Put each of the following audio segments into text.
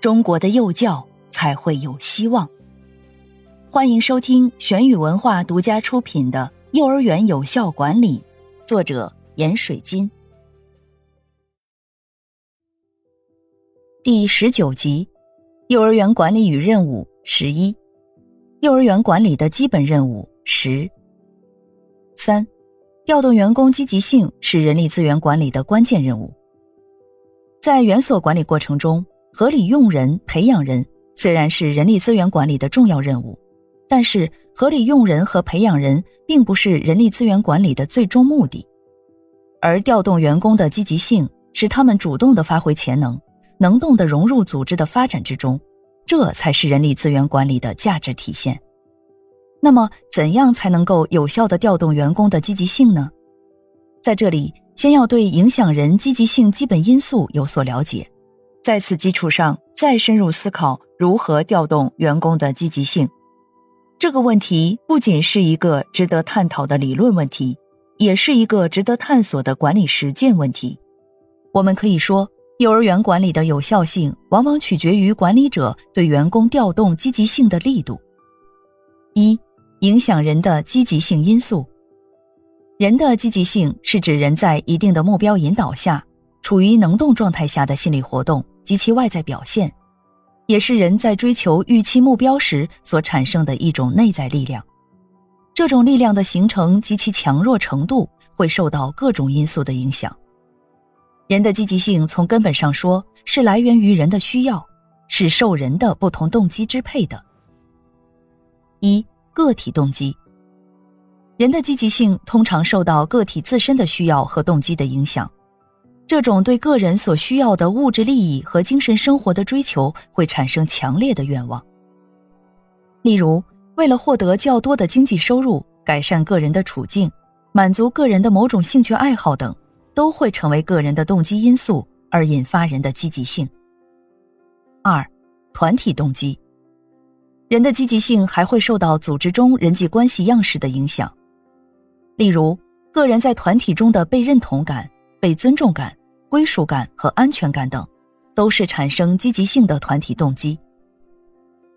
中国的幼教才会有希望。欢迎收听玄宇文化独家出品的《幼儿园有效管理》，作者闫水金。第十九集：幼儿园管理与任务十一。幼儿园管理的基本任务十三。调动员工积极性是人力资源管理的关键任务。在园所管理过程中。合理用人、培养人虽然是人力资源管理的重要任务，但是合理用人和培养人并不是人力资源管理的最终目的，而调动员工的积极性，使他们主动的发挥潜能，能动的融入组织的发展之中，这才是人力资源管理的价值体现。那么，怎样才能够有效的调动员工的积极性呢？在这里，先要对影响人积极性基本因素有所了解。在此基础上，再深入思考如何调动员工的积极性。这个问题不仅是一个值得探讨的理论问题，也是一个值得探索的管理实践问题。我们可以说，幼儿园管理的有效性往往取决于管理者对员工调动积极性的力度。一、影响人的积极性因素。人的积极性是指人在一定的目标引导下，处于能动状态下的心理活动。及其外在表现，也是人在追求预期目标时所产生的一种内在力量。这种力量的形成及其强弱程度会受到各种因素的影响。人的积极性从根本上说是来源于人的需要，是受人的不同动机支配的。一个体动机，人的积极性通常受到个体自身的需要和动机的影响。这种对个人所需要的物质利益和精神生活的追求，会产生强烈的愿望。例如，为了获得较多的经济收入、改善个人的处境、满足个人的某种兴趣爱好等，都会成为个人的动机因素，而引发人的积极性。二、团体动机。人的积极性还会受到组织中人际关系样式的影响，例如，个人在团体中的被认同感、被尊重感。归属感和安全感等，都是产生积极性的团体动机。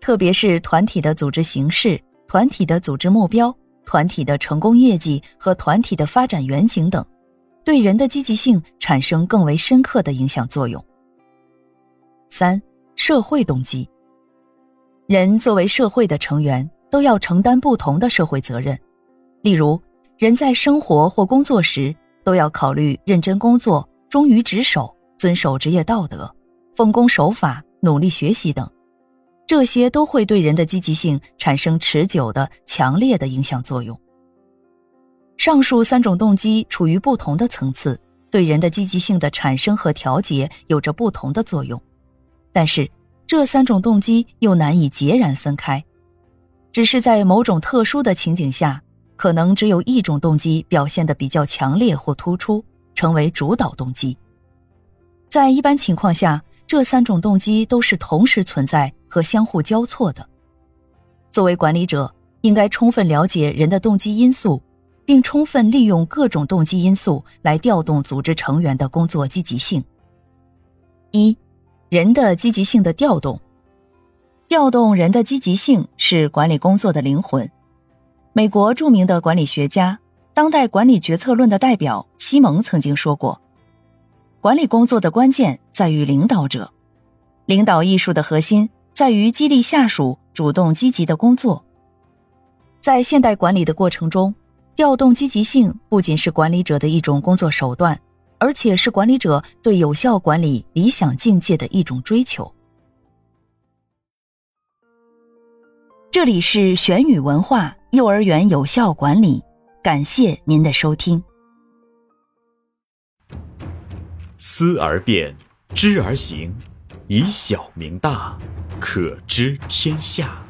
特别是团体的组织形式、团体的组织目标、团体的成功业绩和团体的发展远景等，对人的积极性产生更为深刻的影响作用。三、社会动机。人作为社会的成员，都要承担不同的社会责任。例如，人在生活或工作时，都要考虑认真工作。忠于职守、遵守职业道德、奉公守法、努力学习等，这些都会对人的积极性产生持久的、强烈的影响作用。上述三种动机处于不同的层次，对人的积极性的产生和调节有着不同的作用。但是，这三种动机又难以截然分开，只是在某种特殊的情景下，可能只有一种动机表现得比较强烈或突出。成为主导动机。在一般情况下，这三种动机都是同时存在和相互交错的。作为管理者，应该充分了解人的动机因素，并充分利用各种动机因素来调动组织成员的工作积极性。一、人的积极性的调动，调动人的积极性是管理工作的灵魂。美国著名的管理学家。当代管理决策论的代表西蒙曾经说过：“管理工作的关键在于领导者，领导艺术的核心在于激励下属主动积极的工作。”在现代管理的过程中，调动积极性不仅是管理者的一种工作手段，而且是管理者对有效管理理想境界的一种追求。这里是玄宇文化幼儿园有效管理。感谢您的收听。思而变，知而行，以小明大，可知天下。